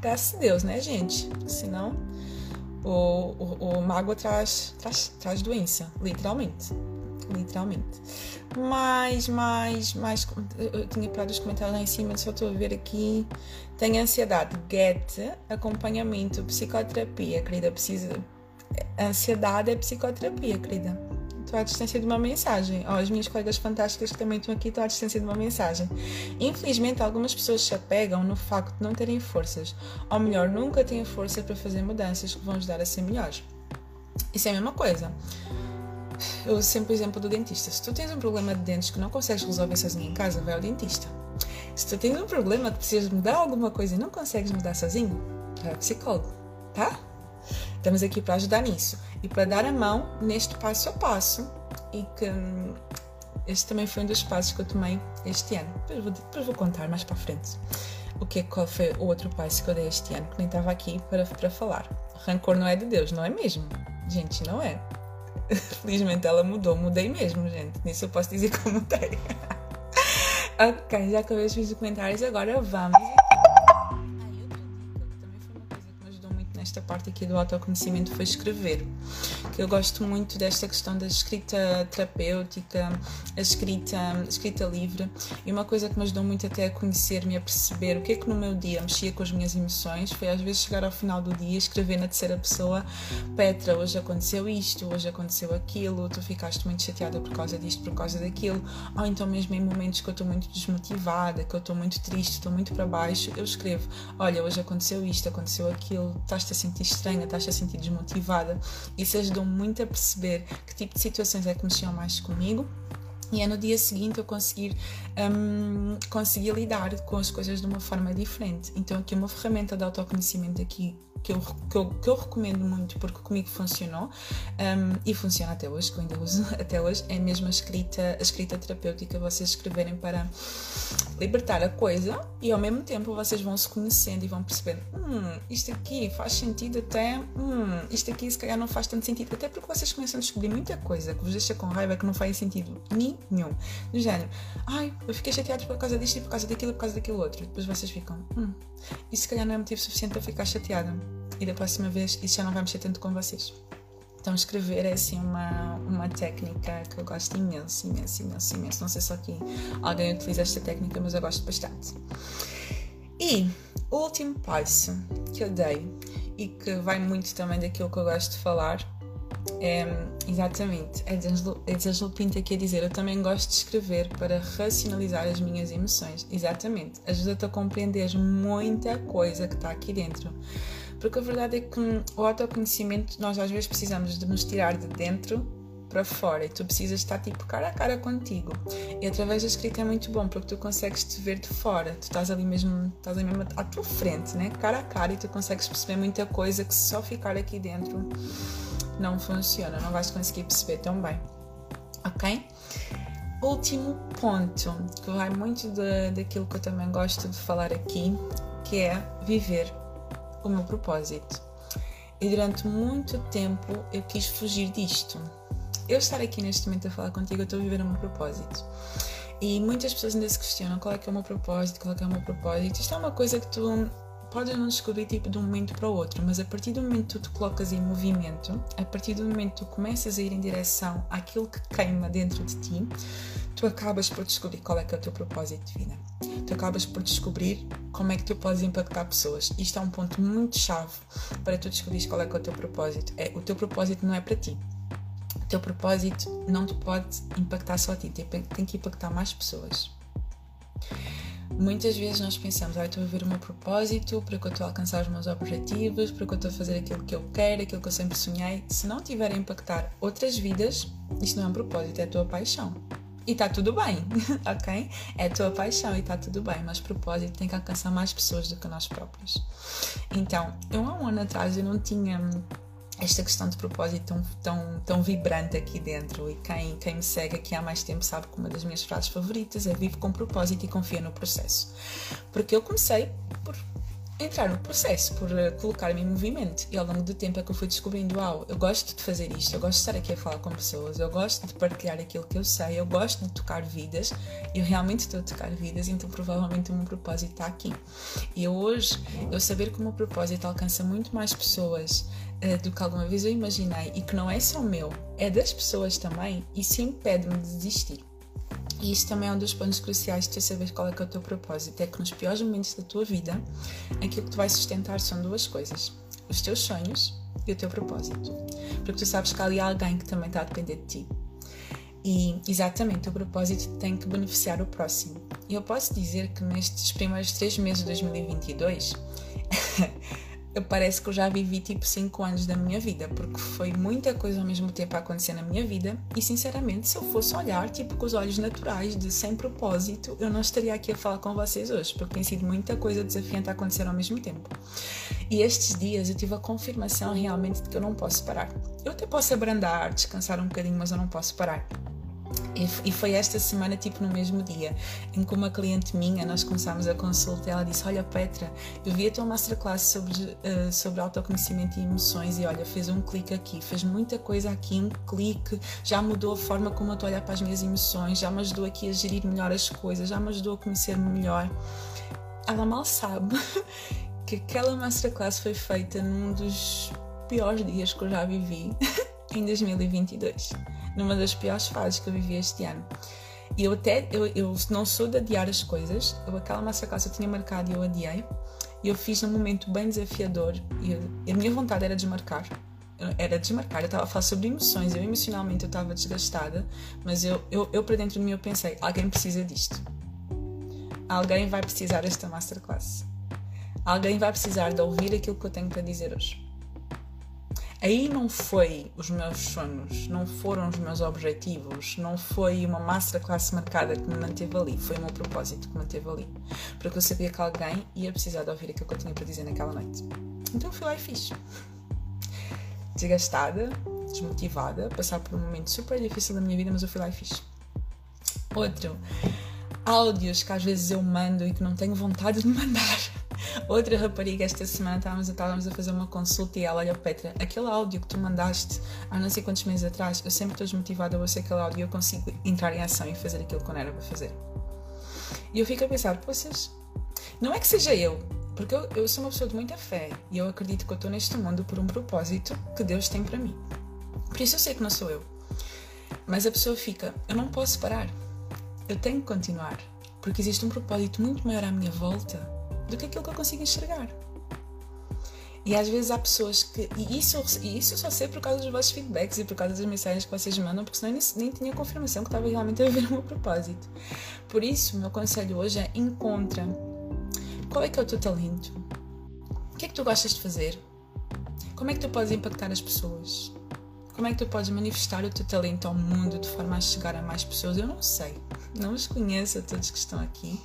Graças a Deus, né, gente? Senão o, o, o mágoa traz, traz, traz doença, literalmente. Literalmente. Mais, mais, mais. Eu tinha parado os comentários lá em cima, só estou a ver aqui. Tenho ansiedade. Get acompanhamento, psicoterapia, querida. Precisa, ansiedade é psicoterapia, querida. Estou à distância de uma mensagem. As minhas colegas fantásticas que também estão aqui estão à distância de uma mensagem. Infelizmente, algumas pessoas se apegam no facto de não terem forças, ou melhor, nunca têm força para fazer mudanças que vão ajudar a ser melhores. Isso é a mesma coisa. Eu uso sempre o exemplo do dentista. Se tu tens um problema de dentes que não consegues resolver sozinho em casa, vai ao dentista. Se tu tens um problema que precisas mudar alguma coisa e não consegues mudar sozinho, vai ao psicólogo, tá? Estamos aqui para ajudar nisso e para dar a mão neste passo a passo e que hum, este também foi um dos passos que eu tomei este ano. Depois vou, depois vou contar mais para frente o que é, qual foi o outro passo que eu dei este ano, que nem estava aqui para, para falar. Rancor não é de Deus, não é mesmo? Gente, não é. Felizmente ela mudou, mudei mesmo, gente. Nisso eu posso dizer que eu mudei. ok, já acabei os comentários, agora vamos nesta parte aqui do autoconhecimento foi escrever. Que eu gosto muito desta questão da escrita terapêutica, a escrita, escrita livre. E uma coisa que me ajudou muito até a conhecer-me, a perceber o que é que no meu dia mexia com as minhas emoções, foi às vezes chegar ao final do dia escrever na terceira pessoa: Petra, hoje aconteceu isto, hoje aconteceu aquilo, tu ficaste muito chateada por causa disto, por causa daquilo. Ou então, mesmo em momentos que eu estou muito desmotivada, que eu estou muito triste, estou muito para baixo, eu escrevo: Olha, hoje aconteceu isto, aconteceu aquilo, estás a sentir estranha, estás a sentir desmotivada. Isso ajudou muito a perceber que tipo de situações é que mexiam mais comigo e é no dia seguinte eu conseguir, um, conseguir lidar com as coisas de uma forma diferente. Então, aqui uma ferramenta de autoconhecimento aqui que eu, que eu, que eu recomendo muito porque comigo funcionou um, e funciona até hoje, que eu ainda uso até hoje, é mesmo a escrita, a escrita terapêutica, vocês escreverem para libertar a coisa e ao mesmo tempo vocês vão se conhecendo e vão perceber, hum, isto aqui faz sentido até, hum, isto aqui se calhar não faz tanto sentido, até porque vocês começam a descobrir muita coisa que vos deixa com raiva que não faz sentido nenhum. Do género, ai, eu fiquei chateado por causa disto e por causa daquilo e por causa daquilo outro. E depois vocês ficam, hum, isso se calhar não é motivo suficiente para ficar chateada e da próxima vez isso já não vai mexer tanto com vocês. Então, escrever é assim uma, uma técnica que eu gosto imenso, imenso, imenso, imenso. Não sei se aqui alguém utiliza esta técnica, mas eu gosto bastante. E o último passo que eu dei e que vai muito também daquilo que eu gosto de falar é exatamente, é Angelo Pinto aqui a dizer: Eu também gosto de escrever para racionalizar as minhas emoções. Exatamente, ajuda-te a compreender muita coisa que está aqui dentro Porque a verdade é que o autoconhecimento nós às vezes precisamos de nos tirar de dentro para fora e tu precisas estar tipo cara a cara contigo. E através da escrita é muito bom porque tu consegues te ver de fora, tu estás ali mesmo, estás ali mesmo à tua frente, né? cara a cara e tu consegues perceber muita coisa que só ficar aqui dentro não funciona, não vais conseguir perceber tão bem. Ok? Último ponto, que vai muito de, daquilo que eu também gosto de falar aqui, que é viver o meu propósito. E durante muito tempo eu quis fugir disto eu estar aqui neste momento a falar contigo, eu estou a viver o meu propósito. E muitas pessoas ainda se questionam qual é que é o meu propósito, qual é que é o meu propósito. Isto é uma coisa que tu podes não descobrir tipo de um momento para o outro, mas a partir do momento que tu te colocas em movimento, a partir do momento que tu começas a ir em direção àquilo que queima dentro de ti, tu acabas por descobrir qual é que é o teu propósito de vida. Tu acabas por descobrir como é que tu podes impactar pessoas. Isto é um ponto muito chave para tu descobrir qual é que é o teu propósito. É, o teu propósito não é para ti teu propósito não te pode impactar só a ti, tem que impactar mais pessoas. Muitas vezes nós pensamos, ah, estou a ver o meu propósito, para que eu estou a alcançar os meus objetivos, para que eu estou a fazer aquilo que eu quero, aquilo que eu sempre sonhei. Se não tiver a impactar outras vidas, isto não é um propósito, é a tua paixão. E está tudo bem, ok? É a tua paixão e está tudo bem, mas propósito tem que alcançar mais pessoas do que nós próprios. Então, eu há um ano atrás eu não tinha esta questão de propósito tão, tão, tão vibrante aqui dentro. E quem, quem me segue aqui há mais tempo sabe que uma das minhas frases favoritas é vive com propósito e confia no processo. Porque eu comecei por entrar no processo, por eh, colocar-me em movimento. E ao longo do tempo é que eu fui descobrindo: uau, eu gosto de fazer isto, eu gosto de estar aqui a falar com pessoas, eu gosto de partilhar aquilo que eu sei, eu gosto de tocar vidas, eu realmente estou a tocar vidas, então provavelmente o meu propósito está aqui. E hoje, eu saber que o meu propósito alcança muito mais pessoas do que alguma vez eu imaginei e que não é só meu, é das pessoas também, isso impede-me de desistir. E isso também é um dos pontos cruciais de tu saber qual é, que é o teu propósito. É que nos piores momentos da tua vida, aquilo que tu vais sustentar são duas coisas: os teus sonhos e o teu propósito. Porque tu sabes que há ali alguém que também está a depender de ti. E exatamente, o propósito tem que beneficiar o próximo. E eu posso dizer que nestes primeiros três meses de 2022 eu parece que eu já vivi tipo 5 anos da minha vida, porque foi muita coisa ao mesmo tempo a acontecer na minha vida e sinceramente, se eu fosse olhar tipo com os olhos naturais, de sem propósito, eu não estaria aqui a falar com vocês hoje, porque tem sido muita coisa desafiante a acontecer ao mesmo tempo. E estes dias eu tive a confirmação realmente de que eu não posso parar. Eu até posso abrandar, descansar um bocadinho, mas eu não posso parar. E foi esta semana, tipo no mesmo dia, em que uma cliente minha, nós começámos a consulta, ela disse: Olha, Petra, eu vi a tua masterclass sobre, uh, sobre autoconhecimento e emoções e olha, fez um clique aqui, fez muita coisa aqui, um clique, já mudou a forma como eu estou a olhar para as minhas emoções, já me ajudou aqui a gerir melhor as coisas, já me ajudou a conhecer-me melhor. Ela mal sabe que aquela masterclass foi feita num dos piores dias que eu já vivi em 2022 numa das piores fases que eu vivi este ano. E eu até, eu, eu não sou de adiar as coisas, eu aquela masterclass eu tinha marcado e eu adiei, e eu fiz num momento bem desafiador, e, eu, e a minha vontade era desmarcar, era desmarcar, eu estava a falar sobre emoções, eu emocionalmente eu estava desgastada, mas eu, eu, eu para dentro de mim eu pensei, alguém precisa disto. Alguém vai precisar desta masterclass. Alguém vai precisar de ouvir aquilo que eu tenho para dizer hoje. Aí não foi os meus sonhos, não foram os meus objetivos, não foi uma masterclass marcada que me manteve ali, foi o meu propósito que me manteve ali. Porque eu sabia que alguém ia precisar de ouvir aquilo que eu tinha para dizer naquela noite. Então fui lá e fiz. Desgastada, desmotivada, passar por um momento super difícil da minha vida, mas eu fui lá e fiz. Outro, áudios que às vezes eu mando e que não tenho vontade de mandar Outra rapariga, esta semana estávamos, estávamos a fazer uma consulta e ela, olha, Petra, aquele áudio que tu mandaste há não sei quantos meses atrás, eu sempre estou desmotivada a ouvir aquele áudio e eu consigo entrar em ação e fazer aquilo que eu não era para fazer. E eu fico a pensar, poças, não é que seja eu, porque eu, eu sou uma pessoa de muita fé e eu acredito que eu estou neste mundo por um propósito que Deus tem para mim. Por isso eu sei que não sou eu. Mas a pessoa fica, eu não posso parar. Eu tenho que continuar. Porque existe um propósito muito maior à minha volta do que aquilo que eu consigo enxergar. E às vezes há pessoas que. E isso, e isso só sei por causa dos vossos feedbacks e por causa das mensagens que vocês mandam, porque senão eu nem, nem tinha confirmação que estava realmente a ver o meu propósito. Por isso, o meu conselho hoje é encontra qual é que é o teu talento, o que é que tu gostas de fazer, Como é que tu podes impactar as pessoas? Como é que tu podes manifestar o teu talento ao mundo de forma a chegar a mais pessoas? Eu não sei. Não os conheço a todos que estão aqui.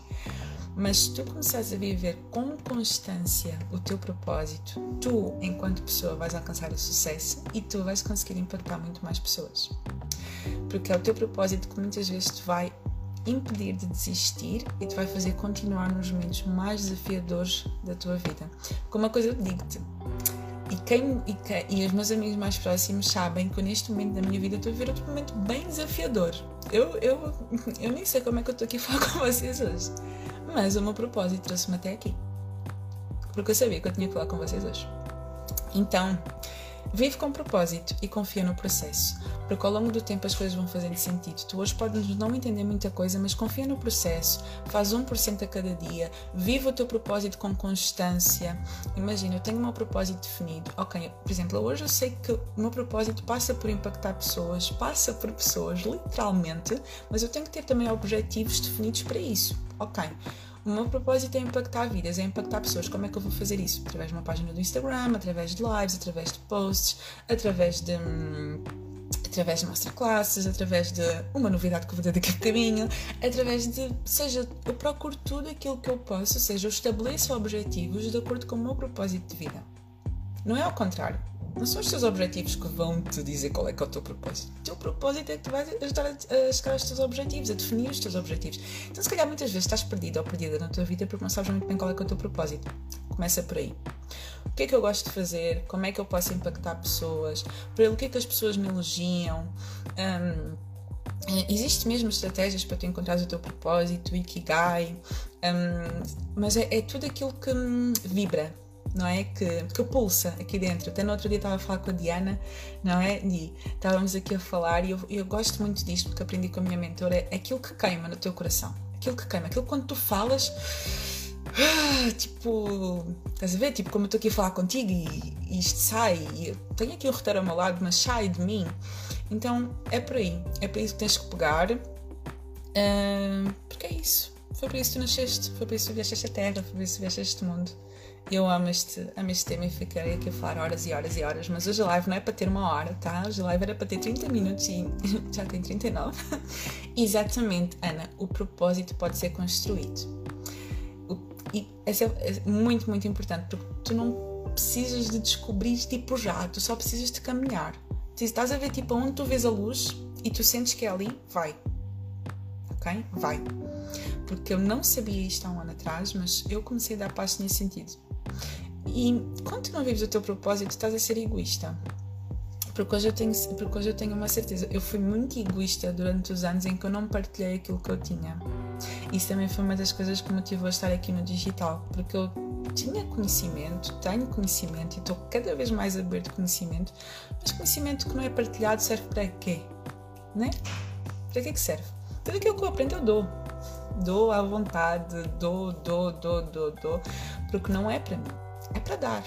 Mas tu começares a viver com constância o teu propósito, tu, enquanto pessoa, vais alcançar o sucesso e tu vais conseguir impactar muito mais pessoas. Porque é o teu propósito que muitas vezes te vai impedir de desistir e te vai fazer continuar nos momentos mais desafiadores da tua vida. Porque uma coisa eu digo-te, e, quem, e, quem, e os meus amigos mais próximos sabem que neste momento da minha vida estou a viver outro momento bem desafiador. Eu, eu, eu nem sei como é que eu estou aqui a falar com vocês hoje. Mas o meu propósito trouxe-me até aqui. Porque eu sabia que eu tinha que falar com vocês hoje. Então, vive com propósito e confia no processo porque ao longo do tempo as coisas vão fazendo sentido. Tu hoje podes não entender muita coisa, mas confia no processo, faz 1% a cada dia, viva o teu propósito com constância. Imagina, eu tenho o meu propósito definido. Ok, por exemplo, hoje eu sei que o meu propósito passa por impactar pessoas, passa por pessoas, literalmente, mas eu tenho que ter também objetivos definidos para isso. Ok. O meu propósito é impactar vidas, é impactar pessoas. Como é que eu vou fazer isso? Através de uma página do Instagram, através de lives, através de posts, através de. Hum, através de masterclasses, através de uma novidade que eu vou ter daqui a bocadinho, através de, seja, eu procuro tudo aquilo que eu posso, ou seja, eu estabeleço objetivos de acordo com o meu propósito de vida. Não é ao contrário. Não são os teus objetivos que vão te dizer qual é que é o teu propósito. O teu propósito é que te vai ajudar a chegar aos teus objetivos, a definir os teus objetivos. Então, se calhar, muitas vezes estás perdido ou perdida na tua vida porque não sabes muito bem qual é que é o teu propósito. Começa por aí. O que é que eu gosto de fazer? Como é que eu posso impactar pessoas? Pelo que é que as pessoas me elogiam? Um, Existem mesmo estratégias para tu encontrar o teu propósito, Ikigai, um, mas é, é, tudo aquilo que vibra, não é? Que, que pulsa aqui dentro. Até no outro dia estava a falar com a Diana, não é? E estávamos aqui a falar e eu, eu gosto muito disto porque aprendi com a minha mentora. É aquilo que queima no teu coração. Aquilo que queima. Aquilo quando tu falas. Ah, tipo, estás a ver? Tipo, como eu estou aqui a falar contigo e, e isto sai, e eu tenho aqui o roteiro ao meu lado, mas sai de mim. Então é por aí, é por isso que tens que pegar, uh, porque é isso. Foi por isso que tu nasceste, foi por isso que vieste esta terra, foi por isso que vieste este mundo. Eu amo este, amo este tema e ficarei aqui a falar horas e horas e horas, mas hoje a live não é para ter uma hora, tá? Hoje a live era para ter 30 minutos e já tem 39. Exatamente, Ana, o propósito pode ser construído. E isso é, é muito, muito importante, porque tu não precisas de descobrir tipo já, tu só precisas de caminhar. Se estás a ver tipo onde tu vês a luz e tu sentes que é ali, vai. Ok? Vai. Porque eu não sabia isto há um ano atrás, mas eu comecei a dar passos nesse sentido. E quando tu não vives o teu propósito, estás a ser egoísta. Porque hoje, eu tenho, porque hoje eu tenho uma certeza. Eu fui muito egoísta durante os anos em que eu não partilhei aquilo que eu tinha. Isso também foi uma das coisas que me motivou a estar aqui no digital. Porque eu tinha conhecimento, tenho conhecimento e estou cada vez mais a beber de conhecimento. Mas conhecimento que não é partilhado serve para quê? Né? Para que, é que serve? Tudo aquilo que eu aprendo eu dou. Dou à vontade, dou, dou, dou, dou, dou. Porque não é para mim, é para dar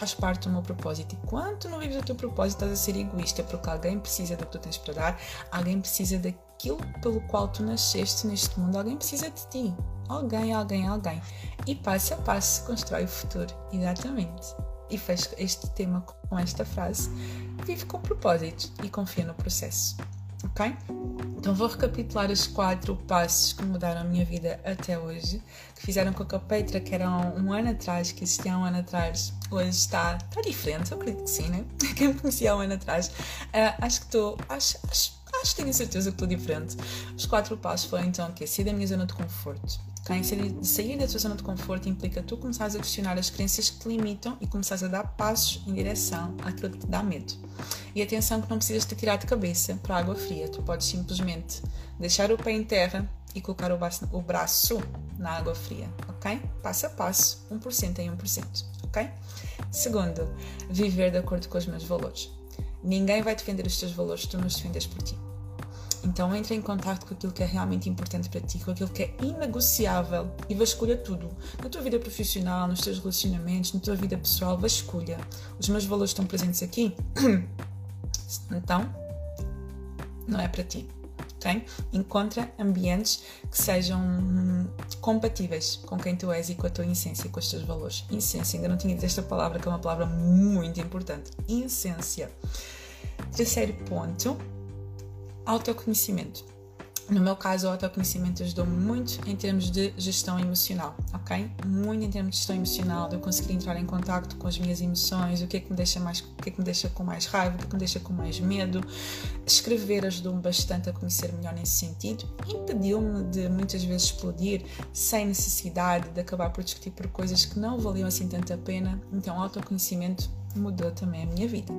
faz parte do meu propósito. E quando não vives o teu propósito, estás a ser egoísta, porque alguém precisa do que tu tens para dar, alguém precisa daquilo pelo qual tu nasceste neste mundo, alguém precisa de ti. Alguém, alguém, alguém. E passo a passo se constrói o futuro. Exatamente. E fecho este tema com esta frase: vive com propósito e confia no processo. Ok? Então vou recapitular os quatro passos que mudaram a minha vida até hoje, que fizeram com que a Petra, que era um, ano atrás, que existia há um ano atrás, hoje está, está diferente, eu acredito que sim, né? Quem me conhecia há um ano atrás, uh, acho que estou, acho, acho, acho que tenho certeza que estou diferente. Os quatro passos foram então o quê? Sair da minha zona de conforto. Okay? Sair da tua zona de conforto implica tu começares a questionar as crenças que te limitam e começares a dar passos em direção àquilo que te dá medo. E atenção que não precisas te tirar de cabeça para a água fria, tu podes simplesmente deixar o pé em terra e colocar o braço na água fria, ok? Passo a passo, 1% em 1%, ok? Segundo, viver de acordo com os meus valores. Ninguém vai defender os teus valores, tu nos defendes por ti. Então entre em contato com aquilo que é realmente importante para ti, com aquilo que é inegociável e vasculha tudo. Na tua vida profissional, nos teus relacionamentos, na tua vida pessoal, vasculha. Os meus valores estão presentes aqui? Então, não é para ti. ok? Encontra ambientes que sejam compatíveis com quem tu és e com a tua essência e com os teus valores. Essência, ainda não tinha dito esta palavra, que é uma palavra muito importante. Essência. Terceiro ponto, autoconhecimento. No meu caso, o autoconhecimento ajudou-me muito em termos de gestão emocional, ok? Muito em termos de gestão emocional, de eu conseguir entrar em contato com as minhas emoções, o que é que me deixa mais, o que é que me deixa com mais raiva, o que é que me deixa com mais medo. Escrever ajudou-me bastante a conhecer melhor nesse sentido. Impediu-me de muitas vezes explodir sem necessidade de acabar por discutir por coisas que não valiam assim tanta pena. Então, autoconhecimento mudou também a minha vida.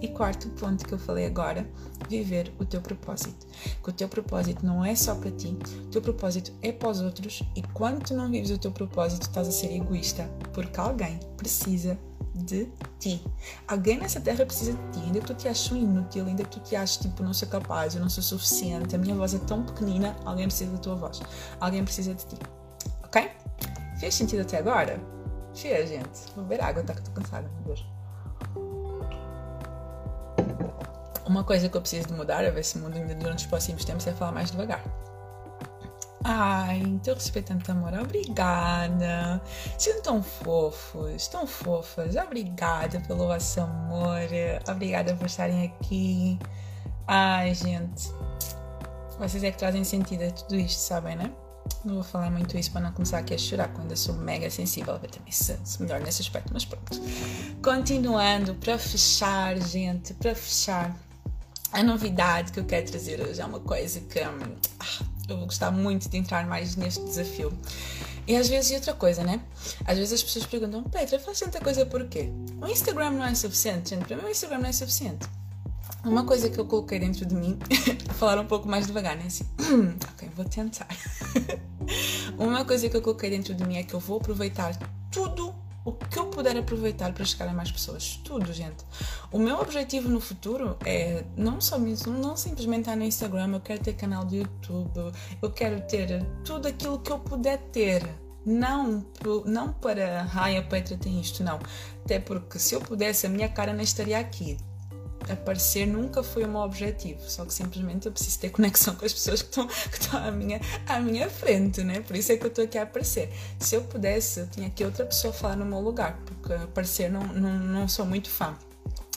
E quarto ponto que eu falei agora, viver o teu propósito. Que o teu propósito não é só para ti, o teu propósito é para os outros e quando tu não vives o teu propósito, estás a ser egoísta, porque alguém precisa de ti. Alguém nessa terra precisa de ti, ainda que tu te aches inútil, ainda que tu te aches tipo, não sou capaz, eu não sou suficiente, a minha voz é tão pequenina, alguém precisa da tua voz, alguém precisa de ti. Ok? Fez sentido até agora? Cheia, gente. Vou beber água, tá que estou cansada, meu Deus. Uma coisa que eu preciso de mudar, a ver se muda ainda durante os próximos tempos, é falar mais devagar. Ai, teu respeito tanto amor, obrigada. Sendo tão fofos, tão fofas. Obrigada pelo vosso amor. Obrigada por estarem aqui. Ai, gente. Vocês é que trazem sentido a tudo isto, sabem, né? Não vou falar muito isso para não começar aqui a chorar, quando eu sou mega sensível. Eu também sou melhor nesse aspecto, mas pronto. Continuando, para fechar, gente, para fechar. A novidade que eu quero trazer hoje é uma coisa que hum, ah, eu vou gostar muito de entrar mais neste desafio. E às vezes, e outra coisa, né? Às vezes as pessoas perguntam, Petra, faz tanta coisa por quê? O Instagram não é suficiente, gente. Para mim, o Instagram não é suficiente. Uma coisa que eu coloquei dentro de mim, falar um pouco mais devagar, né? Assim, ok, vou tentar. Uma coisa que eu coloquei dentro de mim é que eu vou aproveitar tudo o que eu puder aproveitar para chegar a mais pessoas. Tudo, gente. O meu objetivo no futuro é não só mesmo, não simplesmente estar no Instagram, eu quero ter canal do YouTube, eu quero ter tudo aquilo que eu puder ter. Não, não para, ai, a Petra tem isto, não. Até porque se eu pudesse, a minha cara não estaria aqui aparecer nunca foi o meu objetivo, só que simplesmente eu preciso ter conexão com as pessoas que estão, que estão à, minha, à minha frente, né? Por isso é que eu estou aqui a aparecer. Se eu pudesse, eu tinha que outra pessoa falar no meu lugar, porque aparecer não, não, não sou muito fã.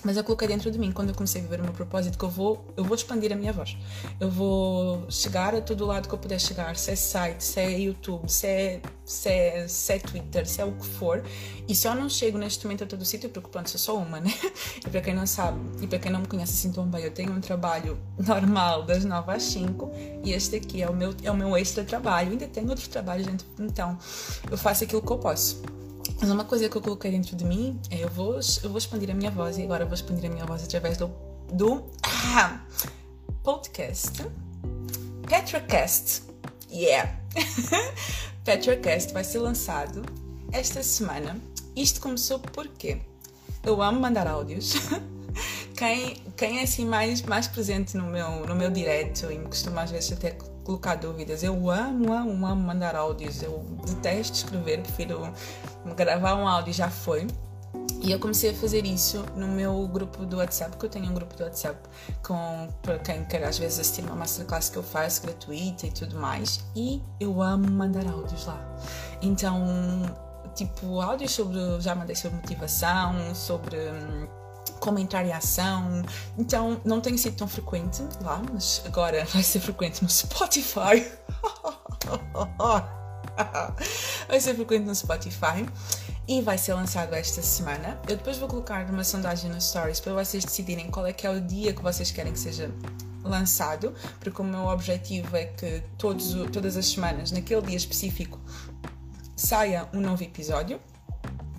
Mas eu coloquei dentro de mim, quando eu comecei a viver o meu propósito, que eu vou, eu vou expandir a minha voz. Eu vou chegar a todo lado que eu puder chegar, se é site, se é YouTube, se é, se é, se é Twitter, se é o que for. E se eu não chego neste momento a todo o sítio, porque pronto, sou só uma, né? E para quem não sabe, e para quem não me conhece assim tão bem, eu tenho um trabalho normal das 9 às 5 e este aqui é o meu, é o meu extra trabalho. ainda tenho outros trabalhos, então eu faço aquilo que eu posso. Mas uma coisa que eu coloquei dentro de mim é eu vou, eu vou expandir a minha voz e agora vou expandir a minha voz através do, do ah, podcast Petrocast. Yeah! Petrocast vai ser lançado esta semana. Isto começou porque eu amo mandar áudios. Quem, quem é assim mais, mais presente no meu, no meu direto e me costuma às vezes até colocar dúvidas. Eu amo, amo, amo mandar áudios. Eu detesto escrever, prefiro gravar um áudio já foi. E eu comecei a fazer isso no meu grupo do WhatsApp, porque eu tenho um grupo do WhatsApp com para quem quer às vezes assistir uma masterclass que eu faço gratuita e tudo mais. E eu amo mandar áudios lá. Então, tipo, áudios sobre. Já mandei sobre motivação, sobre como entrar em ação. Então, não tem sido tão frequente lá, mas agora vai ser frequente no Spotify. vai ser frequente no Spotify e vai ser lançado esta semana. Eu depois vou colocar uma sondagem nos stories para vocês decidirem qual é que é o dia que vocês querem que seja lançado, porque o meu objetivo é que todos, todas as semanas, naquele dia específico, saia um novo episódio.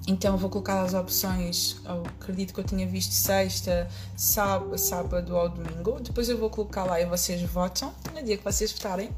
Então vou colocar as opções, eu acredito que eu tinha visto sexta, sábado, sábado ou domingo. Depois eu vou colocar lá e vocês votam. No dia que vocês votarem,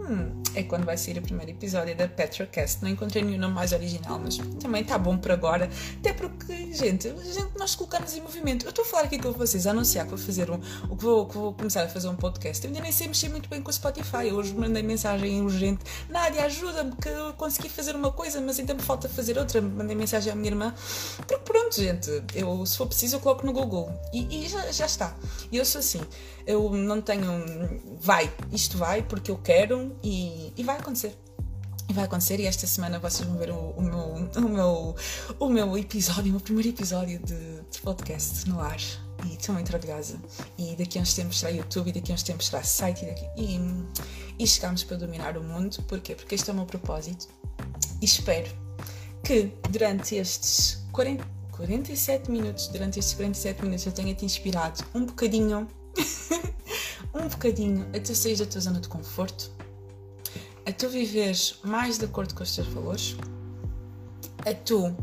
hum, é quando vai sair o primeiro episódio da Petrocast. Não encontrei nenhum nome mais original, mas também está bom por agora. Até porque, gente, gente, nós colocamos em movimento. Eu estou a falar aqui com vocês, a anunciar que vou fazer um, o que vou, que vou começar a fazer um podcast. Eu ainda nem sei mexer muito bem com o Spotify. Hoje mandei mensagem urgente. Nádia, ajuda-me que eu consegui fazer uma coisa, mas ainda me falta fazer outra. Mandei mensagem à minha irmã. Porque pronto, gente, eu, se for preciso, eu coloco no Google. E, e já, já está. E eu sou assim eu não tenho. Vai, isto vai porque eu quero e, e vai acontecer. Vai acontecer, e esta semana vocês vão ver o, o, meu, o, meu, o meu episódio, o meu primeiro episódio de, de podcast no ar. E estou muito orgulhosa. E daqui a uns tempos será YouTube, e daqui a uns tempos será site, e, daqui, e, e chegamos para dominar o mundo. Porquê? Porque este é o meu propósito. E espero que durante estes 40, 47 minutos, durante estes 47 minutos, eu tenha te inspirado um bocadinho um bocadinho a tu sair da tua zona de conforto, a tu viveres mais de acordo com os teus valores, a tu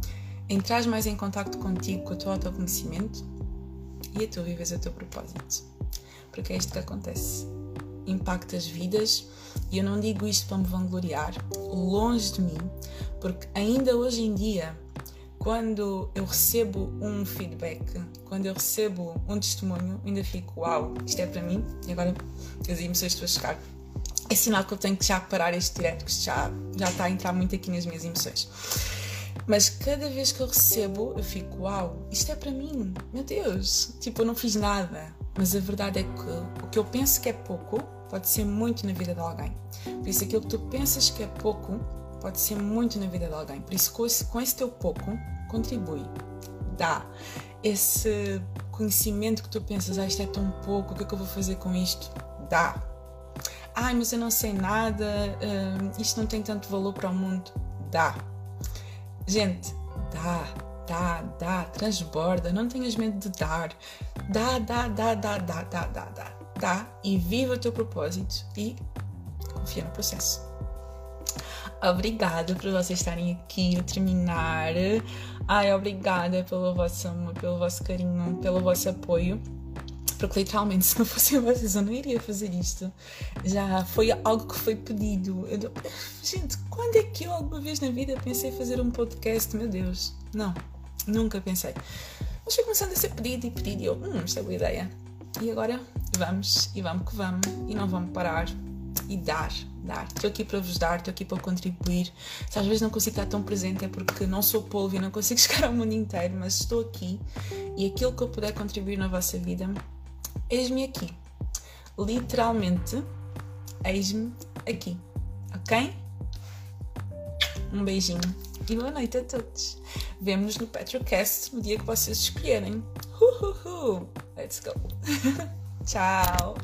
entrares mais em contato contigo, com o teu autoconhecimento e a tu vives o teu propósito. Porque é isto que acontece. Impactas vidas e eu não digo isto para me vangloriar, longe de mim, porque ainda hoje em dia quando eu recebo um feedback, quando eu recebo um testemunho, ainda fico, uau, isto é para mim, e agora as emoções estão a chegar. É sinal que eu tenho que já parar este direto, que já, já está a entrar muito aqui nas minhas emoções. Mas cada vez que eu recebo, eu fico, uau, isto é para mim, meu Deus, tipo, eu não fiz nada. Mas a verdade é que o que eu penso que é pouco pode ser muito na vida de alguém. Por isso, aquilo que tu pensas que é pouco pode ser muito na vida de alguém. Por isso, com esse, com esse teu pouco, contribui, dá. Esse conhecimento que tu pensas, ah, isto é tão pouco, o que é que eu vou fazer com isto? Dá. Ai, mas eu não sei nada, uh, isto não tem tanto valor para o mundo. Dá. Gente, dá, dá, dá, transborda, não tenhas medo de dar. Dá, dá, dá, dá, dá, dá, dá, dá. Dá e viva o teu propósito e confia no processo. Obrigada por vocês estarem aqui a terminar. Ai, obrigada pelo vosso amor, pelo vosso carinho, pelo vosso apoio. Porque literalmente, se não fossem vocês, eu não iria fazer isto. Já foi algo que foi pedido. Eu, gente, quando é que eu alguma vez na vida pensei fazer um podcast? Meu Deus, não, nunca pensei. Mas foi começando a ser pedido e pedido e eu, hum, esta é boa ideia. E agora vamos e vamos que vamos e não vamos parar e dar, dar. Estou aqui para vos dar, estou aqui para contribuir. Se às vezes não consigo estar tão presente é porque não sou polvo e não consigo chegar ao mundo inteiro, mas estou aqui e aquilo que eu puder contribuir na vossa vida, eis-me aqui. Literalmente, eis-me aqui. Ok? Um beijinho e boa noite a todos. Vemo-nos no Petrocast no dia que vocês escolherem. Uh, uh, uh. Let's go. Tchau.